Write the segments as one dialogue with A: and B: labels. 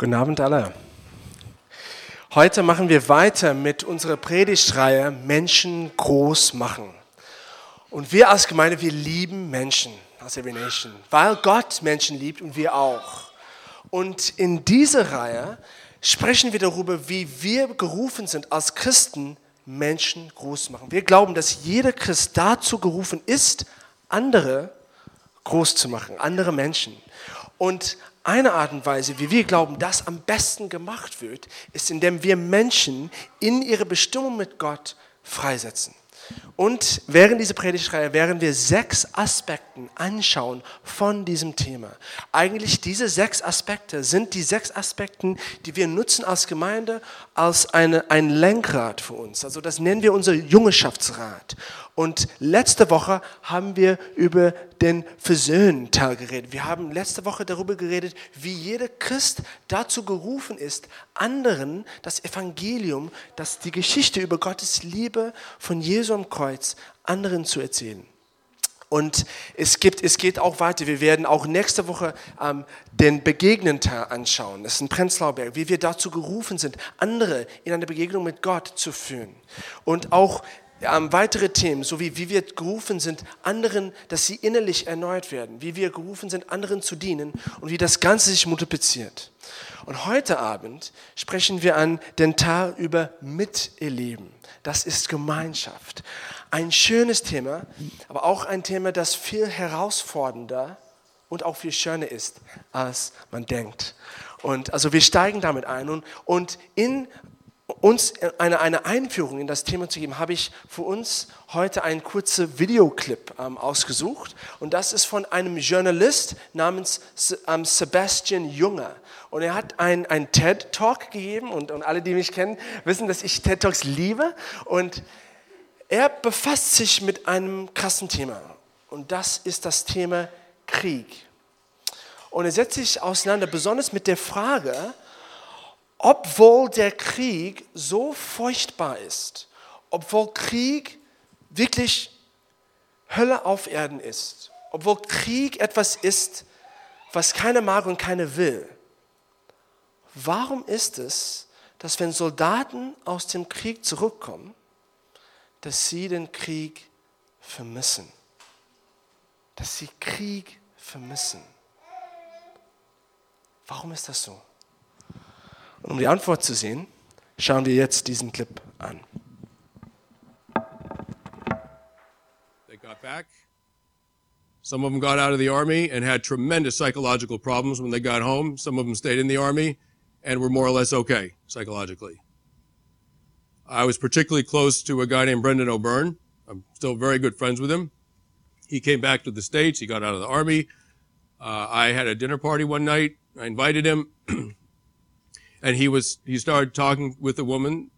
A: Guten Abend alle. Heute machen wir weiter mit unserer Predigtreihe Menschen groß machen. Und wir als Gemeinde, wir lieben Menschen als Every Nation, weil Gott Menschen liebt und wir auch. Und in dieser Reihe sprechen wir darüber, wie wir gerufen sind als Christen, Menschen groß machen. Wir glauben, dass jeder Christ dazu gerufen ist, andere groß zu machen, andere Menschen. Und eine Art und Weise, wie wir glauben, das am besten gemacht wird, ist, indem wir Menschen in ihre Bestimmung mit Gott freisetzen. Und während dieser Predigtreihe werden wir sechs Aspekte anschauen von diesem Thema. Eigentlich diese sechs Aspekte sind die sechs Aspekte, die wir nutzen als Gemeinde als eine, ein Lenkrad für uns. Also das nennen wir unser Jungenschaftsrat. Und letzte Woche haben wir über den Versöhnteil geredet. Wir haben letzte Woche darüber geredet, wie jeder Christ dazu gerufen ist, anderen das Evangelium, das die Geschichte über Gottes Liebe von Jesu am Kreuz, anderen zu erzählen. Und es, gibt, es geht auch weiter. Wir werden auch nächste Woche ähm, den Begegnenteil anschauen. Das ist ein Prenzlauer Berg, wie wir dazu gerufen sind, andere in eine Begegnung mit Gott zu führen. Und auch ähm, weitere Themen, so wie, wie wir gerufen sind, anderen, dass sie innerlich erneuert werden, wie wir gerufen sind, anderen zu dienen und wie das Ganze sich multipliziert. Und heute Abend sprechen wir an den Teil über Miterleben. Das ist Gemeinschaft. Ein schönes Thema, aber auch ein Thema, das viel herausfordernder und auch viel schöner ist, als man denkt. Und also wir steigen damit ein und, und in uns eine, eine Einführung in das Thema zu geben, habe ich für uns heute einen kurzen Videoclip ähm, ausgesucht. Und das ist von einem Journalist namens ähm, Sebastian Junger. Und er hat einen TED-Talk gegeben. Und, und alle, die mich kennen, wissen, dass ich TED-Talks liebe. Und er befasst sich mit einem krassen Thema. Und das ist das Thema Krieg. Und er setzt sich auseinander, besonders mit der Frage, obwohl der Krieg so furchtbar ist, obwohl Krieg wirklich Hölle auf Erden ist, obwohl Krieg etwas ist, was keiner mag und keiner will, warum ist es, dass wenn Soldaten aus dem Krieg zurückkommen, dass sie den Krieg vermissen? Dass sie Krieg vermissen. Warum ist das so? Und um die Antwort zu sehen, schauen wir jetzt diesen Clip an.
B: They got back. Some of them got out of the army and had tremendous psychological problems when they got home. Some of them stayed in the army and were more or less okay psychologically. I was particularly close to a guy named Brendan O'Byrne. I'm still very good friends with him. He came back to the States. He got out of the army. Uh, I had a dinner party one night. I invited him. and he was he started talking with a woman,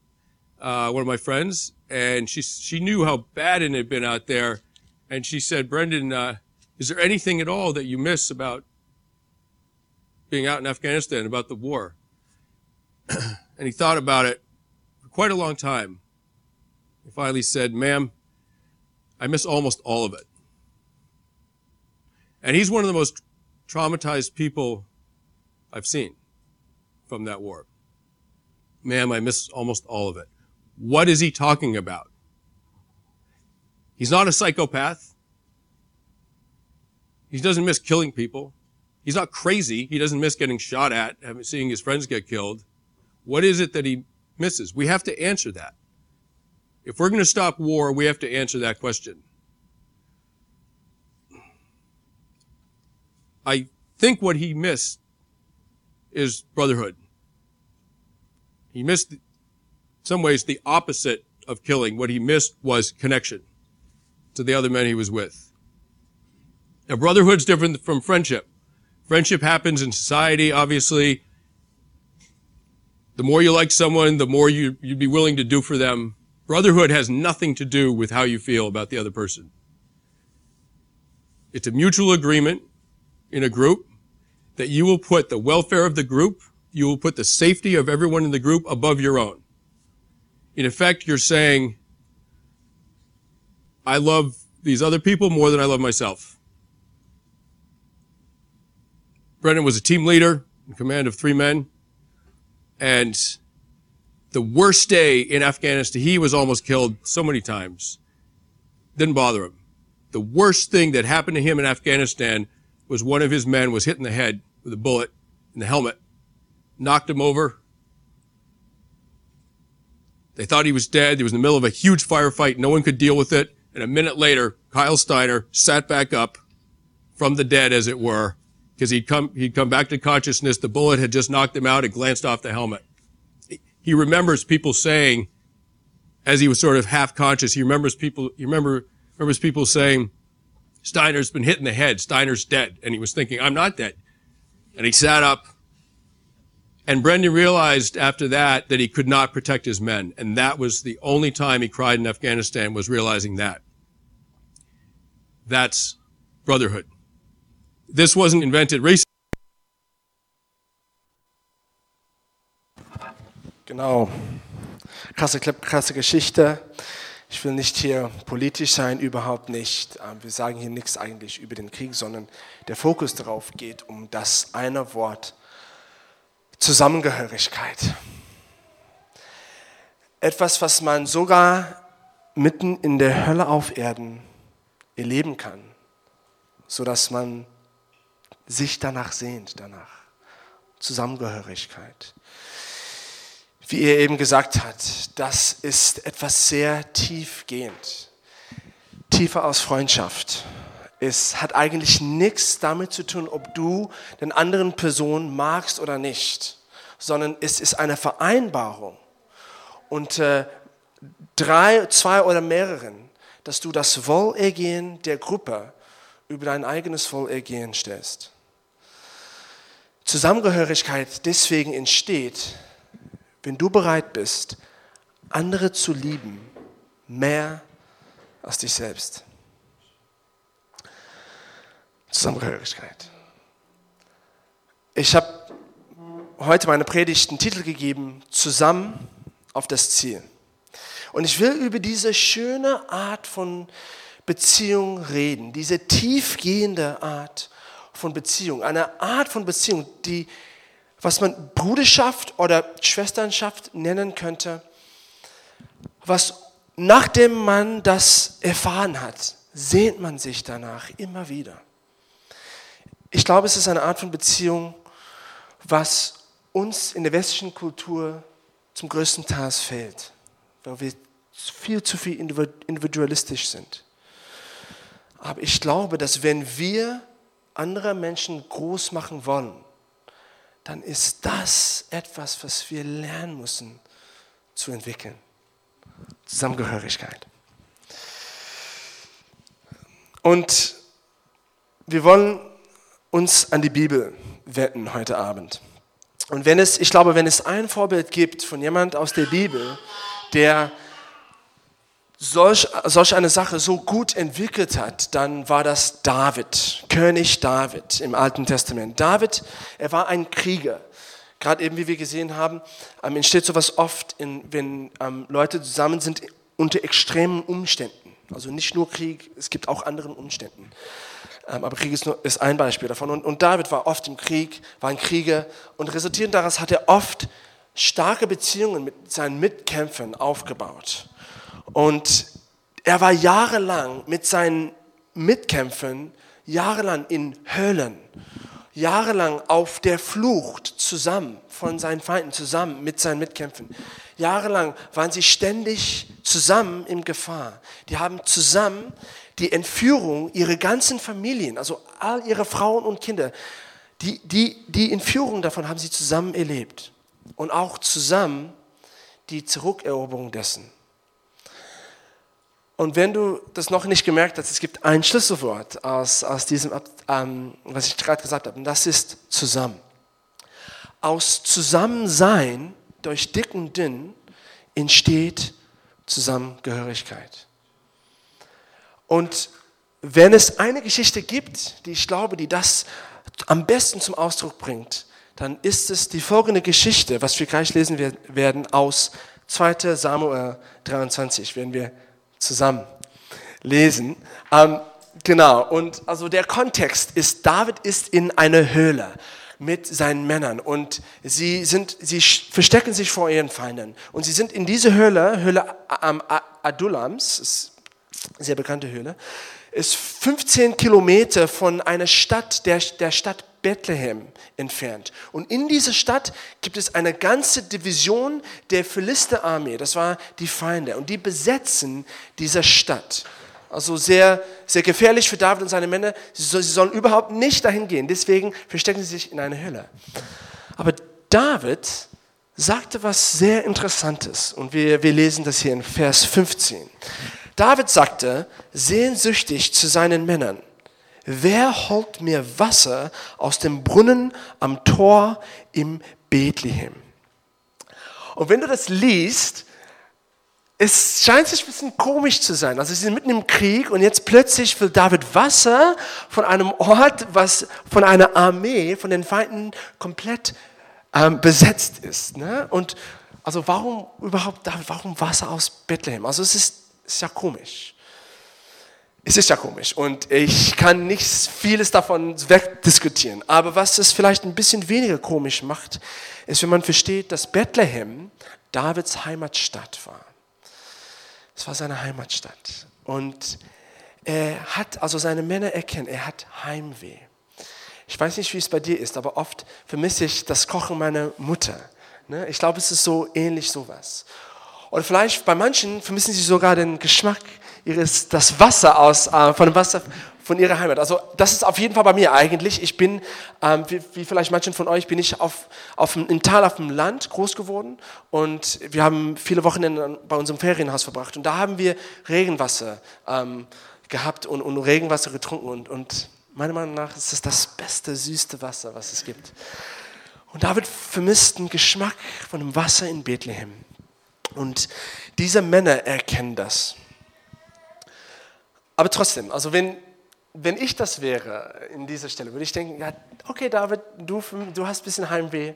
B: uh, one of my friends, and she she knew how bad it had been out there, and she said, "Brendan, uh, is there anything at all that you miss about being out in Afghanistan, about the war?" and he thought about it for quite a long time. He finally said, "Ma'am, I miss almost all of it." And he's one of the most traumatized people I've seen from that war. Ma'am, I miss almost all of it. What is he talking about? He's not a psychopath. He doesn't miss killing people. He's not crazy. He doesn't miss getting shot at, seeing his friends get killed. What is it that he misses? We have to answer that. If we're going to stop war, we have to answer that question. I think what he missed is brotherhood. He missed, some ways, the opposite of killing. What he missed was connection to the other men he was with. Now, brotherhood's different from friendship. Friendship happens in society, obviously. The more you like someone, the more you, you'd be willing to do for them. Brotherhood has nothing to do with how you feel about the other person. It's a mutual agreement in a group that you will put the welfare of the group you will put the safety of everyone in the group above your own. In effect, you're saying, I love these other people more than I love myself. Brennan was a team leader in command of three men. And the worst day in Afghanistan, he was almost killed so many times. Didn't bother him. The worst thing that happened to him in Afghanistan was one of his men was hit in the head with a bullet in the helmet, knocked him over. They thought he was dead. He was in the middle of a huge firefight. No one could deal with it. And a minute later, Kyle Steiner sat back up from the dead, as it were, because he'd come, he'd come back to consciousness. The bullet had just knocked him out. It glanced off the helmet. He remembers people saying, as he was sort of half conscious, he remembers people, he remember, remembers people saying, Steiner's been hit in the head. Steiner's dead. And he was thinking, I'm not dead. And he sat up. And Brendan realized after that that he could not protect his men. And that was the only time he cried in Afghanistan was realizing that. That's brotherhood. This wasn't invented recently.
A: Genau. Krasse, krasse Geschichte. Ich will nicht hier politisch sein, überhaupt nicht. Ähm, wir sagen hier nichts eigentlich über den Krieg, sondern der Fokus darauf geht um das eine Wort Zusammengehörigkeit. Etwas, was man sogar mitten in der Hölle auf Erden erleben kann, sodass man sich danach sehnt, danach. Zusammengehörigkeit. Wie er eben gesagt hat, das ist etwas sehr tiefgehend. Tiefer aus Freundschaft. Es hat eigentlich nichts damit zu tun, ob du den anderen Person magst oder nicht, sondern es ist eine Vereinbarung. Und äh, drei, zwei oder mehreren, dass du das Wohlergehen der Gruppe über dein eigenes Wohlergehen stellst. Zusammengehörigkeit deswegen entsteht, wenn du bereit bist, andere zu lieben, mehr als dich selbst. Zusammengehörigkeit. Ich habe heute meine Predigt einen Titel gegeben, Zusammen auf das Ziel. Und ich will über diese schöne Art von Beziehung reden, diese tiefgehende Art von Beziehung, eine Art von Beziehung, die was man Bruderschaft oder Schwesternschaft nennen könnte, was nachdem man das erfahren hat, sehnt man sich danach immer wieder. Ich glaube, es ist eine Art von Beziehung, was uns in der westlichen Kultur zum größten Teil fehlt, weil wir viel zu viel individualistisch sind. Aber ich glaube, dass wenn wir andere Menschen groß machen wollen, dann ist das etwas, was wir lernen müssen zu entwickeln. Zusammengehörigkeit. Und wir wollen uns an die Bibel wenden heute Abend. Und wenn es, ich glaube, wenn es ein Vorbild gibt von jemand aus der Bibel, der solch, solch eine Sache so gut entwickelt hat, dann war das David, König David im Alten Testament. David, er war ein Krieger. Gerade eben, wie wir gesehen haben, ähm, entsteht sowas oft, wenn ähm, Leute zusammen sind unter extremen Umständen. Also nicht nur Krieg, es gibt auch andere Umständen. Ähm, aber Krieg ist, nur, ist ein Beispiel davon. Und, und David war oft im Krieg, war ein Krieger und resultierend daraus hat er oft starke Beziehungen mit seinen Mitkämpfern aufgebaut. Und er war jahrelang mit seinen Mitkämpfern, jahrelang in Höhlen, jahrelang auf der Flucht zusammen von seinen Feinden, zusammen mit seinen Mitkämpfern. Jahrelang waren sie ständig zusammen in Gefahr. Die haben zusammen die Entführung ihrer ganzen Familien, also all ihre Frauen und Kinder, die, die, die Entführung davon haben sie zusammen erlebt. Und auch zusammen die Zurückeroberung dessen. Und wenn du das noch nicht gemerkt hast, es gibt ein Schlüsselwort aus, aus diesem, ähm, was ich gerade gesagt habe, und das ist zusammen. Aus Zusammensein durch dick und dünn entsteht Zusammengehörigkeit. Und wenn es eine Geschichte gibt, die ich glaube, die das am besten zum Ausdruck bringt, dann ist es die folgende Geschichte, was wir gleich lesen werden aus 2 Samuel 23, wenn wir zusammen lesen. Ähm, genau, und also der Kontext ist, David ist in einer Höhle. mit seinen Männern und sie, sind, sie verstecken sich vor ihren Feinden. Und sie sind in diese Höhle, Höhle eine sehr bekannte Höhle, ist 15 Kilometer von einer Stadt, der, der Stadt Bethlehem entfernt. Und in dieser Stadt gibt es eine ganze Division der Philisterarmee, das war die Feinde, und die besetzen diese Stadt. Also sehr, sehr gefährlich für David und seine Männer. Sie sollen überhaupt nicht dahin gehen. Deswegen verstecken sie sich in einer Höhle. Aber David sagte was sehr Interessantes. Und wir, wir lesen das hier in Vers 15. David sagte sehnsüchtig zu seinen Männern, wer holt mir Wasser aus dem Brunnen am Tor im Bethlehem? Und wenn du das liest, es scheint sich ein bisschen komisch zu sein. Also sie sind mitten im Krieg und jetzt plötzlich will David Wasser von einem Ort, was von einer Armee, von den Feinden komplett ähm, besetzt ist. Ne? Und also warum überhaupt David, warum Wasser aus Bethlehem? Also es ist, ist ja komisch. Es ist ja komisch und ich kann nicht vieles davon wegdiskutieren. Aber was es vielleicht ein bisschen weniger komisch macht, ist, wenn man versteht, dass Bethlehem Davids Heimatstadt war. Es war seine Heimatstadt. Und er hat, also seine Männer erkennen, er hat Heimweh. Ich weiß nicht, wie es bei dir ist, aber oft vermisse ich das Kochen meiner Mutter. Ne? Ich glaube, es ist so ähnlich sowas. Oder vielleicht bei manchen vermissen sie sogar den Geschmack ihres, das Wasser aus, äh, von dem Wasser von ihrer Heimat. Also das ist auf jeden Fall bei mir eigentlich. Ich bin, ähm, wie, wie, vielleicht manchen von euch, bin ich auf, auf dem, im Tal auf dem Land groß geworden und wir haben viele Wochenende bei unserem Ferienhaus verbracht und da haben wir Regenwasser ähm, gehabt und, und, Regenwasser getrunken und, und meiner Meinung nach ist das das beste, süße Wasser, was es gibt. Und David vermisst den Geschmack von dem Wasser in Bethlehem. Und diese Männer erkennen das. Aber trotzdem, also wenn, wenn ich das wäre in dieser Stelle, würde ich denken, ja, okay David, du, du hast ein bisschen Heimweh.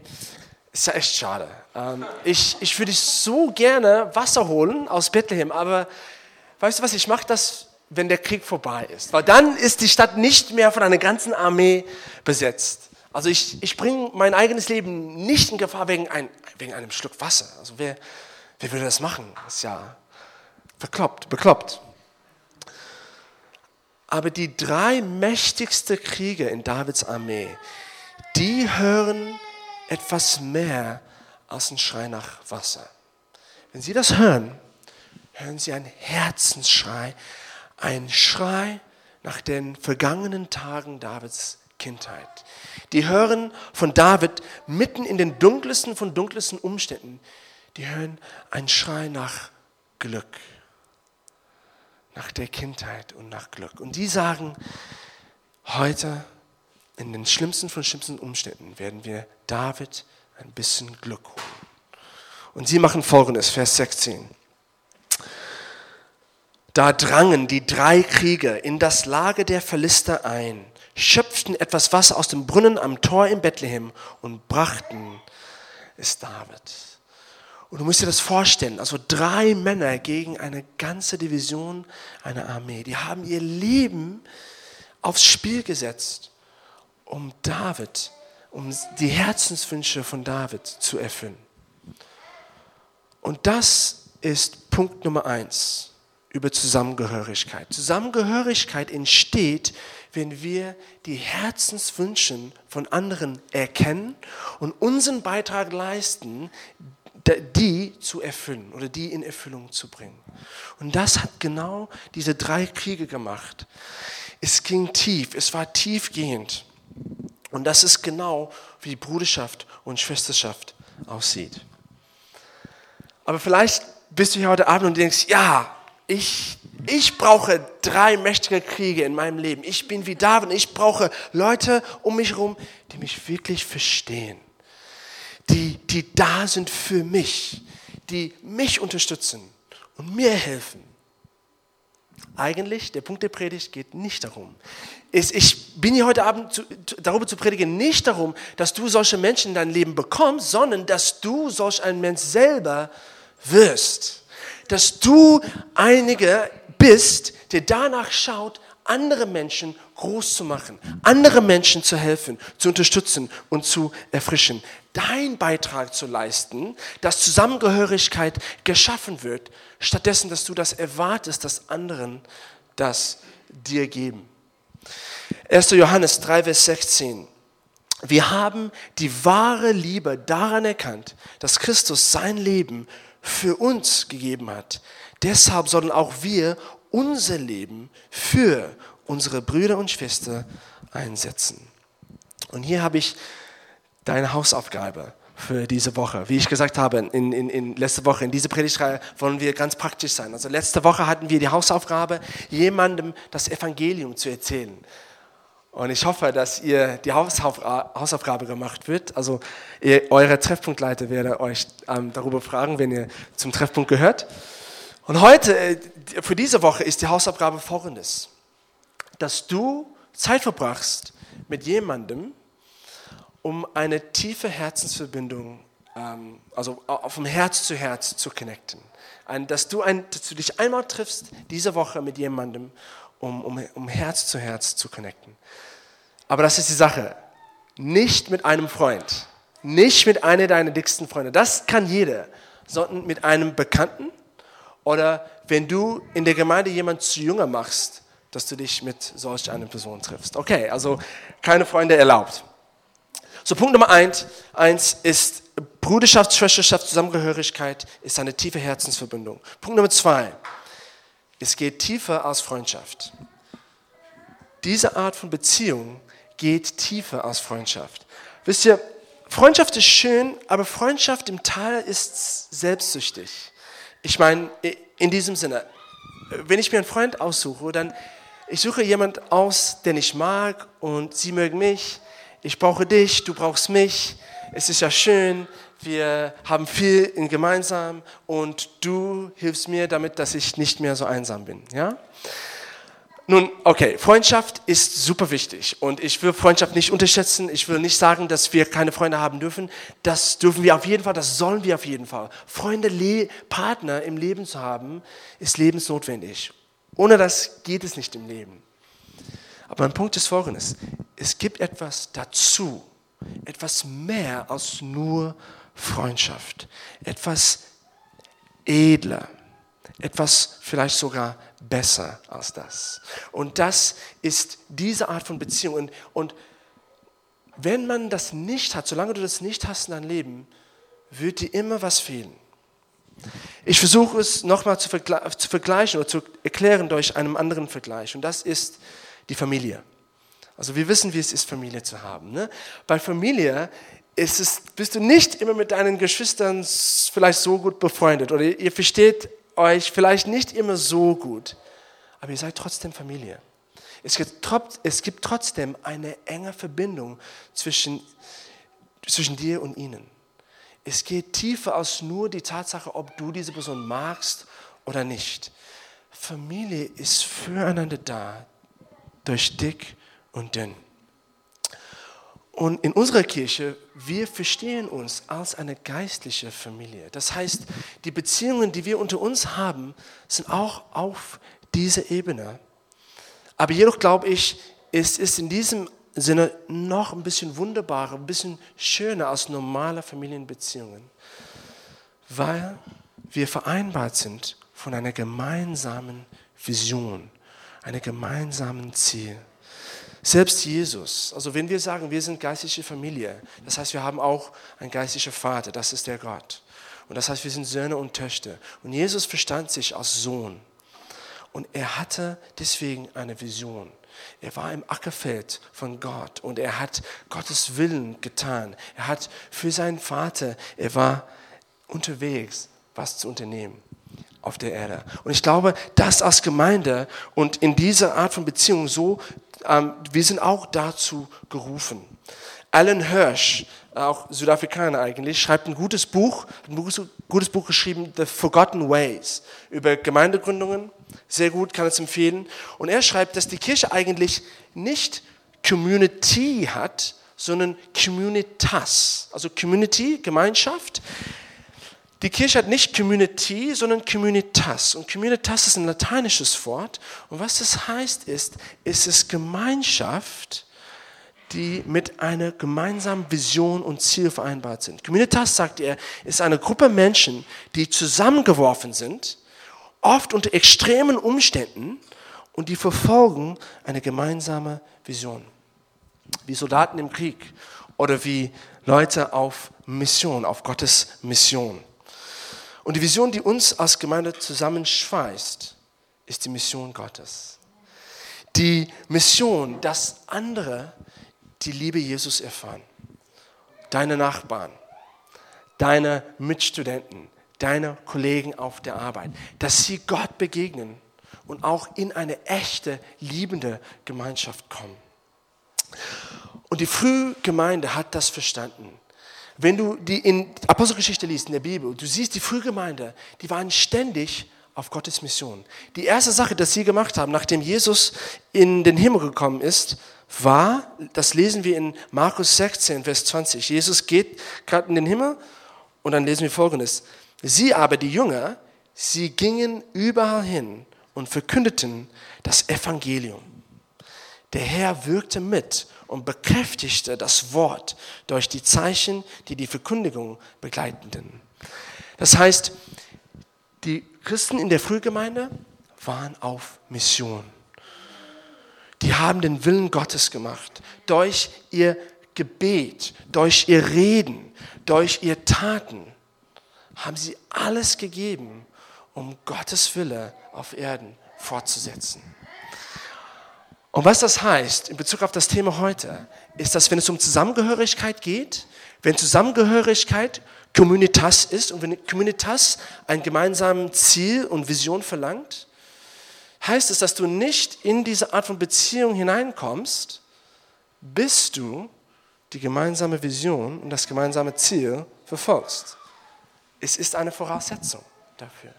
A: Ist ja echt schade. Ähm, ich, ich würde so gerne Wasser holen aus Bethlehem, aber weißt du was, ich mache das, wenn der Krieg vorbei ist. Weil dann ist die Stadt nicht mehr von einer ganzen Armee besetzt. Also ich, ich bringe mein eigenes Leben nicht in Gefahr wegen, ein, wegen einem Schluck Wasser. Also wer, wer würde das machen? Das ist ja verkloppt, bekloppt. Aber die drei mächtigsten Krieger in Davids Armee, die hören etwas mehr als ein Schrei nach Wasser. Wenn sie das hören, hören sie einen Herzensschrei, einen Schrei nach den vergangenen Tagen Davids Kindheit. Die hören von David mitten in den dunkelsten von dunkelsten Umständen, die hören einen Schrei nach Glück nach der Kindheit und nach Glück. Und die sagen, heute in den schlimmsten von schlimmsten Umständen werden wir David ein bisschen Glück holen. Und sie machen folgendes, Vers 16. Da drangen die drei Krieger in das Lager der Philister ein, schöpften etwas Wasser aus dem Brunnen am Tor in Bethlehem und brachten es David. Und du musst dir das vorstellen, also drei Männer gegen eine ganze Division einer Armee. Die haben ihr Leben aufs Spiel gesetzt, um David, um die Herzenswünsche von David zu erfüllen. Und das ist Punkt Nummer eins über Zusammengehörigkeit. Zusammengehörigkeit entsteht, wenn wir die Herzenswünsche von anderen erkennen und unseren Beitrag leisten, die zu erfüllen oder die in Erfüllung zu bringen. Und das hat genau diese drei Kriege gemacht. Es ging tief, es war tiefgehend. Und das ist genau, wie Bruderschaft und Schwesterschaft aussieht. Aber vielleicht bist du hier heute Abend und denkst, ja, ich, ich brauche drei mächtige Kriege in meinem Leben. Ich bin wie David, ich brauche Leute um mich herum, die mich wirklich verstehen die, die da sind für mich, die mich unterstützen und mir helfen. Eigentlich, der Punkt der Predigt geht nicht darum. Ich bin hier heute Abend darüber zu predigen, nicht darum, dass du solche Menschen in dein Leben bekommst, sondern dass du solch ein Mensch selber wirst. Dass du einige bist, der danach schaut, andere Menschen groß zu machen, andere Menschen zu helfen, zu unterstützen und zu erfrischen. Dein Beitrag zu leisten, dass Zusammengehörigkeit geschaffen wird, stattdessen, dass du das erwartest, dass anderen das dir geben. 1. Johannes 3, Vers 16. Wir haben die wahre Liebe daran erkannt, dass Christus sein Leben für uns gegeben hat. Deshalb sollen auch wir unser Leben für unsere Brüder und Schwestern einsetzen. Und hier habe ich deine Hausaufgabe für diese Woche. Wie ich gesagt habe, in, in, in letzte Woche, in dieser Predigtreihe wollen wir ganz praktisch sein. Also letzte Woche hatten wir die Hausaufgabe, jemandem das Evangelium zu erzählen. Und ich hoffe, dass ihr die Hausaufgabe gemacht wird. Also ihr, eure Treffpunktleiter werde euch ähm, darüber fragen, wenn ihr zum Treffpunkt gehört. Und heute, äh, für diese Woche, ist die Hausaufgabe folgendes. Dass du Zeit verbrachst mit jemandem, um eine tiefe Herzensverbindung, ähm, also vom Herz zu Herz zu connecten. dass, du ein, dass du dich einmal triffst, diese Woche mit jemandem, um, um, um Herz zu Herz zu connecten. Aber das ist die Sache. Nicht mit einem Freund. Nicht mit einer deiner dicksten Freunde. Das kann jeder. Sondern mit einem Bekannten oder wenn du in der Gemeinde jemand zu jünger machst, dass du dich mit solch einer Person triffst. Okay, also keine Freunde erlaubt. So, Punkt Nummer eins, eins ist Bruderschaft, Schwesterschaft, Zusammengehörigkeit ist eine tiefe Herzensverbindung. Punkt Nummer zwei, es geht tiefer als Freundschaft. Diese Art von Beziehung geht tiefer als Freundschaft. Wisst ihr, Freundschaft ist schön, aber Freundschaft im Teil ist selbstsüchtig. Ich meine, in diesem Sinne, wenn ich mir einen Freund aussuche, dann ich suche jemand aus, den ich mag und sie mögen mich. Ich brauche dich, du brauchst mich. Es ist ja schön, wir haben viel in gemeinsam und du hilfst mir damit, dass ich nicht mehr so einsam bin. Ja? Nun, okay, Freundschaft ist super wichtig und ich will Freundschaft nicht unterschätzen. Ich will nicht sagen, dass wir keine Freunde haben dürfen. Das dürfen wir auf jeden Fall, das sollen wir auf jeden Fall. Freunde, Le Partner im Leben zu haben, ist lebensnotwendig. Ohne das geht es nicht im Leben. Aber mein Punkt ist folgendes. Es gibt etwas dazu, etwas mehr als nur Freundschaft. Etwas edler, etwas vielleicht sogar besser als das. Und das ist diese Art von Beziehung. Und, und wenn man das nicht hat, solange du das nicht hast in deinem Leben, wird dir immer was fehlen. Ich versuche es nochmal zu, vergle zu vergleichen oder zu erklären durch einen anderen Vergleich. Und das ist die Familie. Also wir wissen, wie es ist, Familie zu haben. Ne? Bei Familie ist es, bist du nicht immer mit deinen Geschwistern vielleicht so gut befreundet oder ihr versteht euch vielleicht nicht immer so gut, aber ihr seid trotzdem Familie. Es gibt, es gibt trotzdem eine enge Verbindung zwischen, zwischen dir und ihnen. Es geht tiefer als nur die Tatsache, ob du diese Person magst oder nicht. Familie ist füreinander da, durch dick und dünn. Und in unserer Kirche, wir verstehen uns als eine geistliche Familie. Das heißt, die Beziehungen, die wir unter uns haben, sind auch auf dieser Ebene. Aber jedoch glaube ich, es ist in diesem Sinne noch ein bisschen wunderbarer, ein bisschen schöner als normale Familienbeziehungen, weil wir vereinbart sind von einer gemeinsamen Vision, einem gemeinsamen Ziel. Selbst Jesus, also wenn wir sagen, wir sind geistliche Familie, das heißt, wir haben auch einen geistlichen Vater, das ist der Gott. Und das heißt, wir sind Söhne und Töchter. Und Jesus verstand sich als Sohn. Und er hatte deswegen eine Vision. Er war im Ackerfeld von Gott und er hat Gottes Willen getan. Er hat für seinen Vater, er war unterwegs, was zu unternehmen auf der Erde. Und ich glaube, das als Gemeinde und in dieser Art von Beziehung so ähm, wir sind auch dazu gerufen. Alan Hirsch, auch Südafrikaner eigentlich, schreibt ein gutes Buch, ein gutes Buch geschrieben, The Forgotten Ways, über Gemeindegründungen. Sehr gut, kann es empfehlen. Und er schreibt, dass die Kirche eigentlich nicht Community hat, sondern Communitas. Also Community, Gemeinschaft. Die Kirche hat nicht Community, sondern Communitas. Und Communitas ist ein lateinisches Wort. Und was das heißt ist, ist es Gemeinschaft, die mit einer gemeinsamen Vision und Ziel vereinbart sind. Communitas, sagt er, ist eine Gruppe Menschen, die zusammengeworfen sind, oft unter extremen Umständen und die verfolgen eine gemeinsame Vision. Wie Soldaten im Krieg oder wie Leute auf Mission, auf Gottes Mission. Und die Vision, die uns als Gemeinde zusammenschweißt, ist die Mission Gottes. Die Mission, dass andere die Liebe Jesus erfahren. Deine Nachbarn, deine Mitstudenten, deine Kollegen auf der Arbeit, dass sie Gott begegnen und auch in eine echte, liebende Gemeinschaft kommen. Und die Frühgemeinde hat das verstanden. Wenn du die in Apostelgeschichte liest, in der Bibel, du siehst die Frühgemeinde, die waren ständig auf Gottes Mission. Die erste Sache, die sie gemacht haben, nachdem Jesus in den Himmel gekommen ist, war, das lesen wir in Markus 16, Vers 20. Jesus geht gerade in den Himmel und dann lesen wir folgendes. Sie aber, die Jünger, sie gingen überall hin und verkündeten das Evangelium. Der Herr wirkte mit und bekräftigte das Wort durch die Zeichen, die die Verkündigung begleiteten. Das heißt, die Christen in der Frühgemeinde waren auf Mission. Die haben den Willen Gottes gemacht durch ihr Gebet, durch ihr Reden, durch ihr Taten haben sie alles gegeben, um Gottes Wille auf Erden fortzusetzen. Und was das heißt in Bezug auf das Thema heute, ist, dass wenn es um Zusammengehörigkeit geht, wenn Zusammengehörigkeit Communitas ist und wenn Communitas ein gemeinsames Ziel und Vision verlangt, heißt es, dass du nicht in diese Art von Beziehung hineinkommst, bis du die gemeinsame Vision und das gemeinsame Ziel verfolgst. Es ist eine Voraussetzung dafür.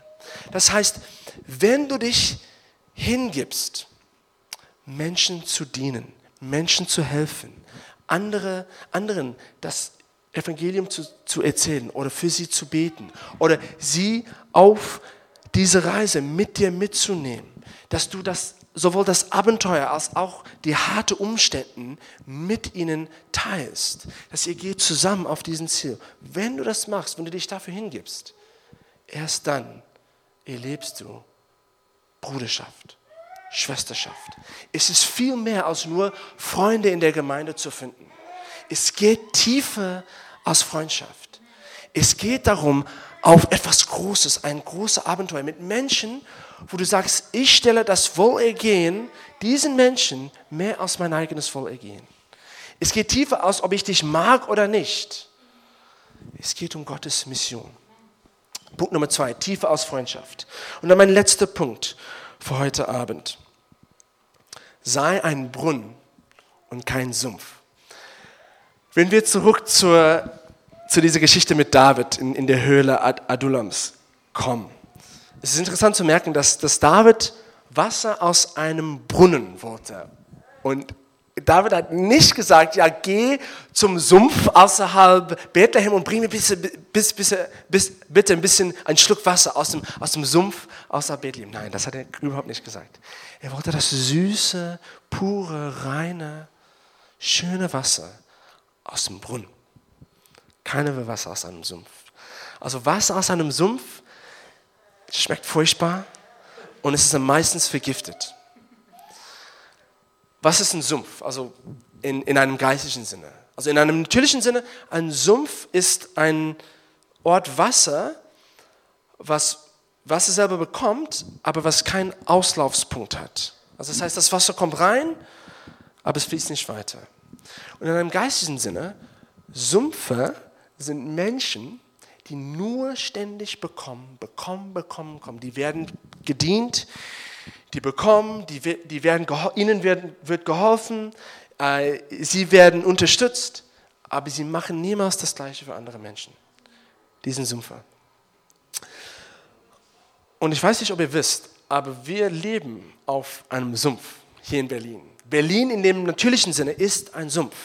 A: Das heißt, wenn du dich hingibst, Menschen zu dienen, Menschen zu helfen, andere, anderen das Evangelium zu, zu erzählen oder für sie zu beten oder sie auf diese Reise mit dir mitzunehmen, dass du das sowohl das Abenteuer als auch die harte Umstände mit ihnen teilst, dass ihr geht zusammen auf diesen Ziel. Wenn du das machst, wenn du dich dafür hingibst, erst dann erlebst du Bruderschaft. Schwesterschaft. Es ist viel mehr als nur Freunde in der Gemeinde zu finden. Es geht tiefer als Freundschaft. Es geht darum, auf etwas Großes, ein großes Abenteuer mit Menschen, wo du sagst, ich stelle das Wohlergehen diesen Menschen mehr als mein eigenes Wohlergehen. Es geht tiefer aus, ob ich dich mag oder nicht. Es geht um Gottes Mission. Punkt Nummer zwei, tiefer aus Freundschaft. Und dann mein letzter Punkt für heute Abend. Sei ein Brunnen und kein Sumpf. Wenn wir zurück zur, zu dieser Geschichte mit David in, in der Höhle Ad Adulams kommen, es ist interessant zu merken, dass, dass David Wasser aus einem Brunnen wollte. Und David hat nicht gesagt, ja, geh zum Sumpf außerhalb Bethlehem und bring mir bis, bis, bis, bis, bitte ein bisschen ein Schluck Wasser aus dem, aus dem Sumpf außerhalb Bethlehem. Nein, das hat er überhaupt nicht gesagt. Er wollte das süße, pure, reine, schöne Wasser aus dem Brunnen. Keine will Wasser aus einem Sumpf. Also Wasser aus einem Sumpf schmeckt furchtbar und es ist meistens vergiftet. Was ist ein Sumpf? Also in, in einem geistlichen Sinne. Also in einem natürlichen Sinne, ein Sumpf ist ein Ort Wasser, was Wasser selber bekommt, aber was keinen Auslaufspunkt hat. Also das heißt, das Wasser kommt rein, aber es fließt nicht weiter. Und in einem geistigen Sinne, Sumpfe sind Menschen, die nur ständig bekommen, bekommen, bekommen, bekommen. Die werden gedient, die bekommen, die, die werden, ihnen werden, wird geholfen, äh, sie werden unterstützt, aber sie machen niemals das Gleiche für andere Menschen. Diesen Sumpfer. Und ich weiß nicht, ob ihr wisst, aber wir leben auf einem Sumpf hier in Berlin. Berlin in dem natürlichen Sinne ist ein Sumpf.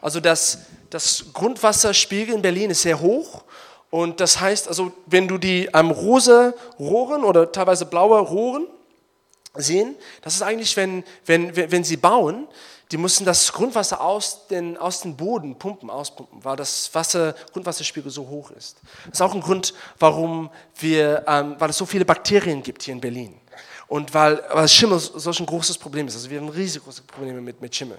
A: Also das, das Grundwasserspiegel in Berlin ist sehr hoch Und das heißt, also wenn du die ähm, rosa Rohren oder teilweise blaue Rohren sehen, das ist eigentlich, wenn, wenn, wenn sie bauen, die mussten das Grundwasser aus, den, aus dem Boden pumpen, auspumpen, weil das Wasser, Grundwasserspiegel so hoch ist. Das ist auch ein Grund, warum wir, ähm, weil es so viele Bakterien gibt hier in Berlin. Und weil, weil Schimmel solch ein großes Problem ist. Also wir haben riesige große Probleme mit, mit Schimmel.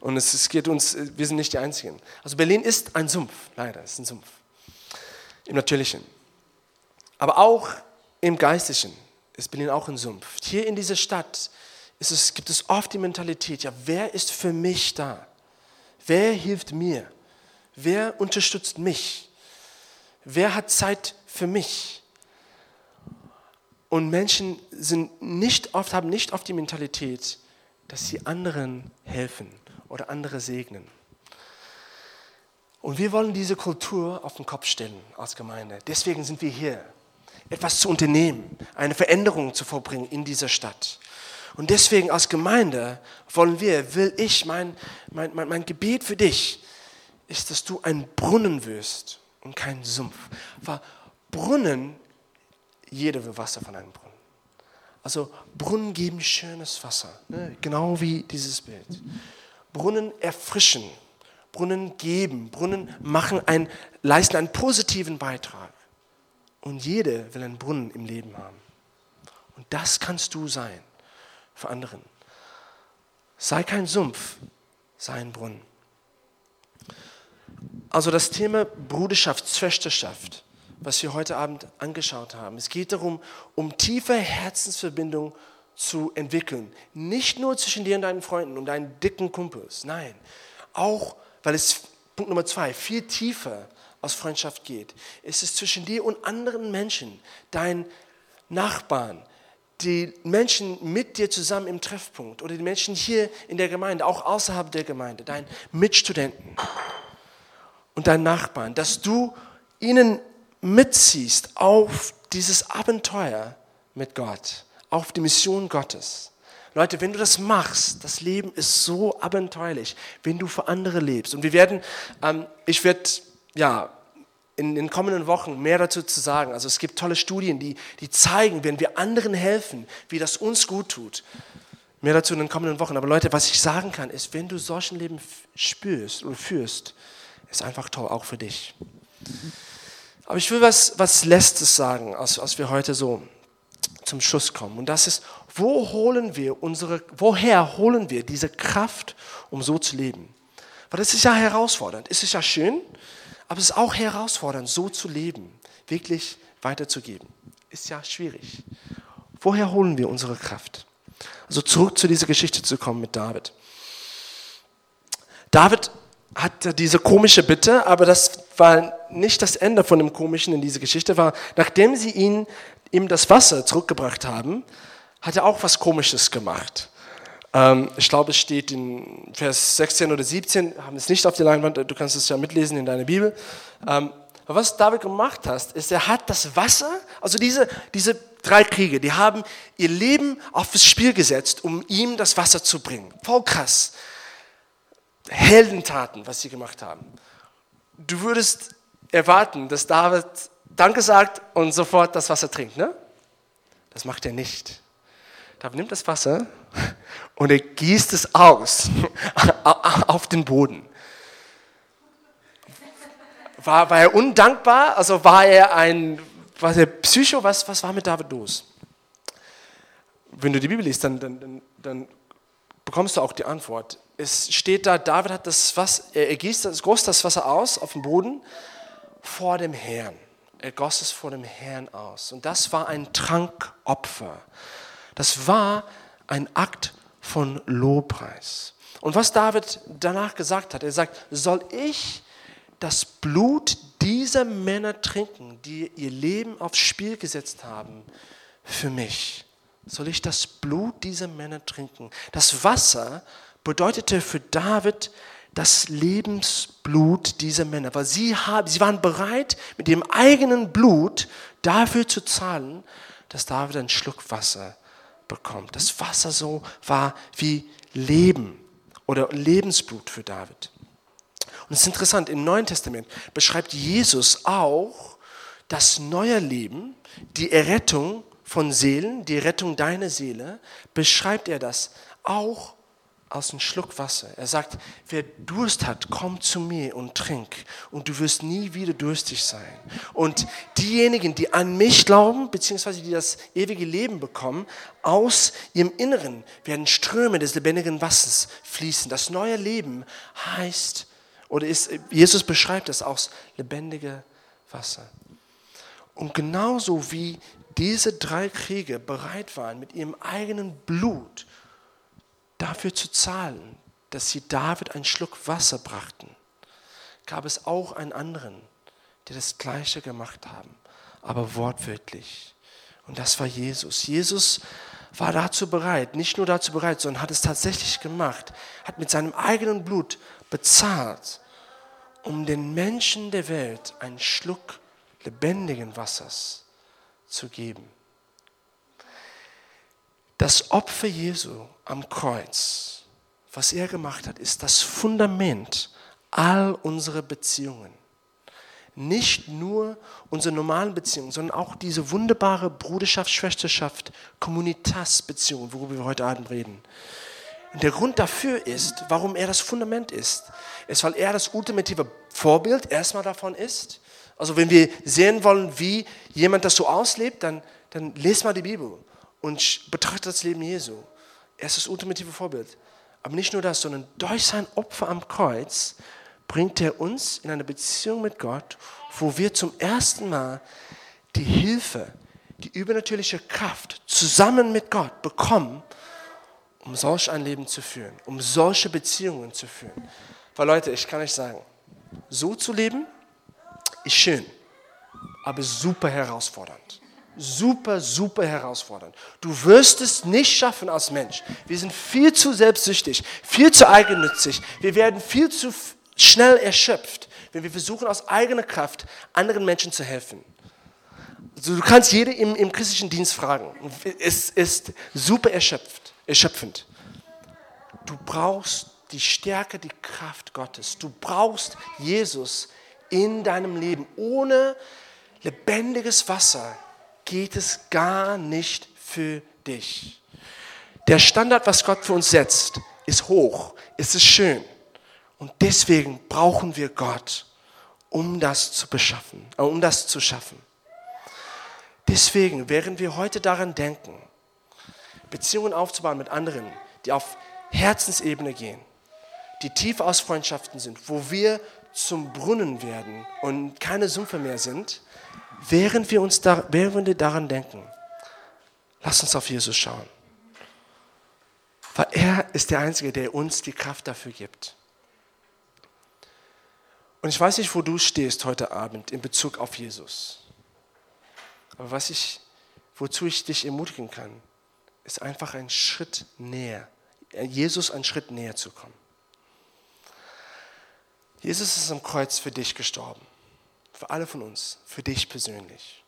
A: Und es, es geht uns, wir sind nicht die Einzigen. Also Berlin ist ein Sumpf, leider, ist ein Sumpf. Im Natürlichen. Aber auch im Geistlichen ist Berlin auch ein Sumpf. Hier in dieser Stadt es, gibt es oft die Mentalität, ja, wer ist für mich da? Wer hilft mir? Wer unterstützt mich? Wer hat Zeit für mich? Und Menschen sind nicht oft, haben nicht oft die Mentalität, dass sie anderen helfen oder andere segnen. Und wir wollen diese Kultur auf den Kopf stellen als Gemeinde. Deswegen sind wir hier, etwas zu unternehmen, eine Veränderung zu vollbringen in dieser Stadt. Und deswegen als Gemeinde wollen wir, will ich, mein, mein, mein, mein Gebet für dich ist, dass du ein Brunnen wirst und kein Sumpf. Weil Brunnen, jeder will Wasser von einem Brunnen. Also Brunnen geben schönes Wasser, ne? genau wie dieses Bild. Brunnen erfrischen, Brunnen geben, Brunnen machen ein, leisten einen positiven Beitrag. Und jeder will einen Brunnen im Leben haben. Und das kannst du sein für anderen. Sei kein Sumpf, sei ein Brunnen. Also das Thema Bruderschaft, Schwesterschaft, was wir heute Abend angeschaut haben. Es geht darum, um tiefe Herzensverbindung zu entwickeln. Nicht nur zwischen dir und deinen Freunden und deinen dicken Kumpels. Nein, auch, weil es, Punkt Nummer zwei, viel tiefer aus Freundschaft geht. Es ist zwischen dir und anderen Menschen, deinen Nachbarn, die Menschen mit dir zusammen im Treffpunkt oder die Menschen hier in der Gemeinde, auch außerhalb der Gemeinde, deinen Mitstudenten und deinen Nachbarn, dass du ihnen mitziehst auf dieses Abenteuer mit Gott, auf die Mission Gottes. Leute, wenn du das machst, das Leben ist so abenteuerlich, wenn du für andere lebst. Und wir werden, ähm, ich werde, ja, in den kommenden Wochen mehr dazu zu sagen. Also es gibt tolle Studien, die, die zeigen, wenn wir anderen helfen, wie das uns gut tut. Mehr dazu in den kommenden Wochen. Aber Leute, was ich sagen kann, ist, wenn du solchen Leben spürst und führst, ist einfach toll, auch für dich. Aber ich will was, was Letztes sagen, als, als wir heute so zum Schluss kommen. Und das ist, wo holen wir unsere, woher holen wir diese Kraft, um so zu leben? Weil das ist ja herausfordernd. Es ist ja schön, aber es ist auch herausfordernd, so zu leben, wirklich weiterzugeben. Ist ja schwierig. Woher holen wir unsere Kraft? Also zurück zu dieser Geschichte zu kommen mit David. David hatte diese komische Bitte, aber das war nicht das Ende von dem Komischen in dieser Geschichte, war, nachdem sie ihn, ihm das Wasser zurückgebracht haben, hat er auch was Komisches gemacht. Ähm, ich glaube, es steht in Vers 16 oder 17, haben es nicht auf der Leinwand, du kannst es ja mitlesen in deiner Bibel. Ähm, aber was David gemacht hat, ist, er hat das Wasser, also diese, diese drei Kriege, die haben ihr Leben auf das Spiel gesetzt, um ihm das Wasser zu bringen. Voll krass. Heldentaten, was sie gemacht haben. Du würdest erwarten, dass David Danke sagt und sofort das Wasser trinkt, ne? Das macht er nicht. David nimmt das Wasser und er gießt es aus auf den Boden. War, war er undankbar? Also war er ein war er Psycho? Was, was war mit David los? Wenn du die Bibel liest, dann, dann, dann, bekommst du auch die Antwort. Es steht da, David hat das Wasser, er gießt das, goss das Wasser aus auf den Boden vor dem Herrn. Er goss es vor dem Herrn aus. Und das war ein Trankopfer. Das war ein Akt von Lobpreis. Und was David danach gesagt hat, er sagt, soll ich das Blut dieser Männer trinken, die ihr Leben aufs Spiel gesetzt haben, für mich? Soll ich das Blut dieser Männer trinken? Das Wasser bedeutete für David das Lebensblut dieser Männer, weil sie, haben, sie waren bereit, mit ihrem eigenen Blut dafür zu zahlen, dass David einen Schluck Wasser bekommt. Das Wasser so war wie Leben oder Lebensblut für David. Und es ist interessant, im Neuen Testament beschreibt Jesus auch das neue Leben, die Errettung von Seelen, die Rettung deiner Seele, beschreibt er das auch aus einem Schluck Wasser. Er sagt, wer Durst hat, komm zu mir und trink und du wirst nie wieder durstig sein. Und diejenigen, die an mich glauben, beziehungsweise die das ewige Leben bekommen, aus ihrem Inneren werden Ströme des lebendigen Wassers fließen. Das neue Leben heißt, oder ist, Jesus beschreibt es aus lebendiger Wasser. Und genauso wie diese drei Kriege bereit waren, mit ihrem eigenen Blut dafür zu zahlen, dass sie David einen Schluck Wasser brachten, gab es auch einen anderen, der das Gleiche gemacht haben, aber wortwörtlich. Und das war Jesus. Jesus war dazu bereit, nicht nur dazu bereit, sondern hat es tatsächlich gemacht, hat mit seinem eigenen Blut bezahlt, um den Menschen der Welt einen Schluck lebendigen Wassers zu geben. Das Opfer Jesu am Kreuz, was er gemacht hat, ist das Fundament all unserer Beziehungen. Nicht nur unsere normalen Beziehungen, sondern auch diese wunderbare Bruderschaft, Schwesterschaft, Communitas-Beziehung, worüber wir heute Abend reden. Und der Grund dafür ist, warum er das Fundament ist, ist, weil er das ultimative Vorbild erstmal davon ist. Also wenn wir sehen wollen, wie jemand das so auslebt, dann, dann lest mal die Bibel und betrachtet das Leben Jesu. Er ist das ultimative Vorbild. Aber nicht nur das, sondern durch sein Opfer am Kreuz bringt er uns in eine Beziehung mit Gott, wo wir zum ersten Mal die Hilfe, die übernatürliche Kraft zusammen mit Gott bekommen, um solch ein Leben zu führen, um solche Beziehungen zu führen. Weil Leute, ich kann euch sagen, so zu leben ist schön, aber super herausfordernd super, super herausfordernd. Du wirst es nicht schaffen als Mensch. Wir sind viel zu selbstsüchtig, viel zu eigennützig. Wir werden viel zu schnell erschöpft, wenn wir versuchen, aus eigener Kraft anderen Menschen zu helfen. Also du kannst jede im, im christlichen Dienst fragen. Es ist super erschöpft, erschöpfend. Du brauchst die Stärke, die Kraft Gottes. Du brauchst Jesus in deinem Leben. Ohne lebendiges Wasser geht es gar nicht für dich. Der Standard, was Gott für uns setzt, ist hoch, ist es schön. Und deswegen brauchen wir Gott, um das zu beschaffen, äh, um das zu schaffen. Deswegen, während wir heute daran denken, Beziehungen aufzubauen mit anderen, die auf Herzensebene gehen, die tief aus Freundschaften sind, wo wir zum Brunnen werden und keine Sümpfe mehr sind, während wir, uns da, während wir daran denken, lass uns auf Jesus schauen. Weil er ist der Einzige, der uns die Kraft dafür gibt. Und ich weiß nicht, wo du stehst heute Abend in Bezug auf Jesus. Aber was ich, wozu ich dich ermutigen kann, ist einfach einen Schritt näher, Jesus einen Schritt näher zu kommen. Jesus ist am Kreuz für dich gestorben. Für alle von uns, für dich persönlich.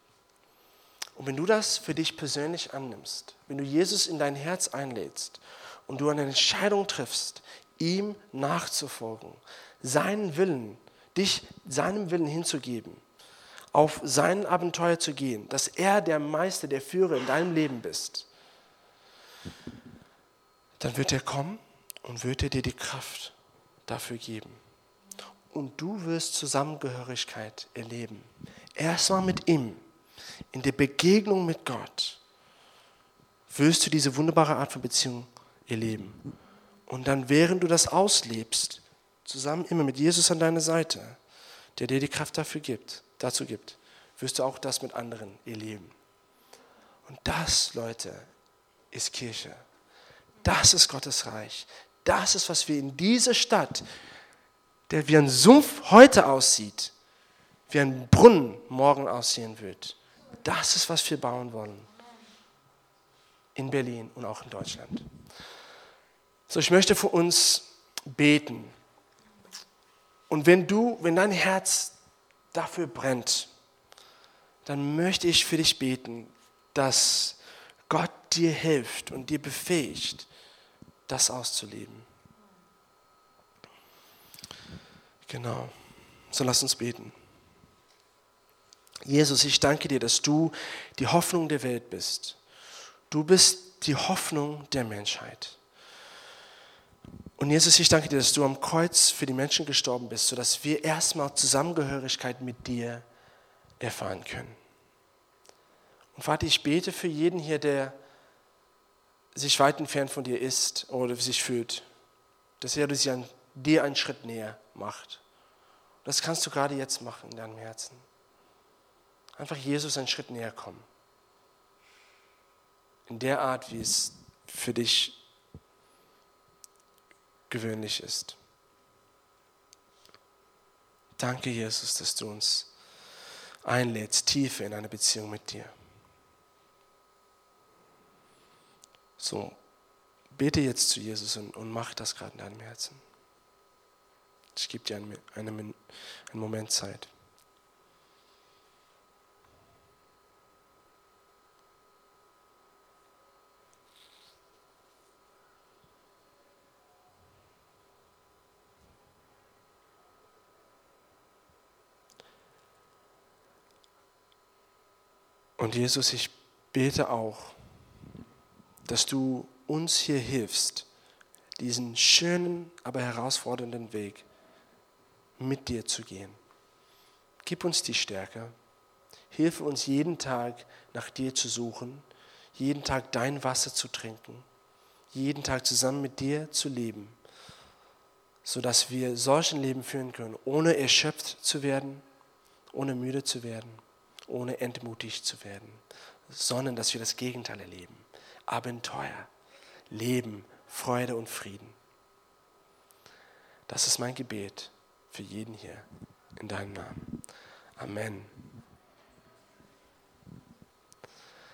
A: Und wenn du das für dich persönlich annimmst, wenn du Jesus in dein Herz einlädst und du eine Entscheidung triffst, ihm nachzufolgen, seinen Willen, dich seinem Willen hinzugeben, auf sein Abenteuer zu gehen, dass er der Meister, der Führer in deinem Leben bist, dann wird er kommen und wird er dir die Kraft dafür geben und du wirst Zusammengehörigkeit erleben. Erstmal mit ihm, in der Begegnung mit Gott, wirst du diese wunderbare Art von Beziehung erleben. Und dann, während du das auslebst, zusammen immer mit Jesus an deiner Seite, der dir die Kraft dafür gibt, dazu gibt, wirst du auch das mit anderen erleben. Und das, Leute, ist Kirche. Das ist Gottes Reich. Das ist, was wir in dieser Stadt der wie ein Sumpf heute aussieht, wie ein Brunnen morgen aussehen wird. Das ist, was wir bauen wollen. In Berlin und auch in Deutschland. So, ich möchte für uns beten. Und wenn du, wenn dein Herz dafür brennt, dann möchte ich für dich beten, dass Gott dir hilft und dir befähigt, das auszuleben. Genau. So lass uns beten. Jesus, ich danke dir, dass du die Hoffnung der Welt bist. Du bist die Hoffnung der Menschheit. Und Jesus, ich danke dir, dass du am Kreuz für die Menschen gestorben bist, sodass wir erstmal Zusammengehörigkeit mit dir erfahren können. Und Vater, ich bete für jeden hier, der sich weit entfernt von dir ist oder sich fühlt, dass er sich an dir einen Schritt näher macht. Das kannst du gerade jetzt machen in deinem Herzen. Einfach Jesus einen Schritt näher kommen. In der Art, wie es für dich gewöhnlich ist. Danke, Jesus, dass du uns einlädst, tiefer in eine Beziehung mit dir. So, bete jetzt zu Jesus und, und mach das gerade in deinem Herzen. Ich gebe dir einen, Moment Zeit. Und Jesus, ich bete auch, dass du uns hier hilfst, diesen schönen, aber herausfordernden Weg mit dir zu gehen. Gib uns die Stärke. Hilfe uns jeden Tag nach dir zu suchen, jeden Tag dein Wasser zu trinken, jeden Tag zusammen mit dir zu leben, sodass wir solchen Leben führen können, ohne erschöpft zu werden, ohne müde zu werden ohne entmutigt zu werden, sondern dass wir das Gegenteil erleben. Abenteuer, Leben, Freude und Frieden. Das ist mein Gebet für jeden hier in deinem Namen. Amen.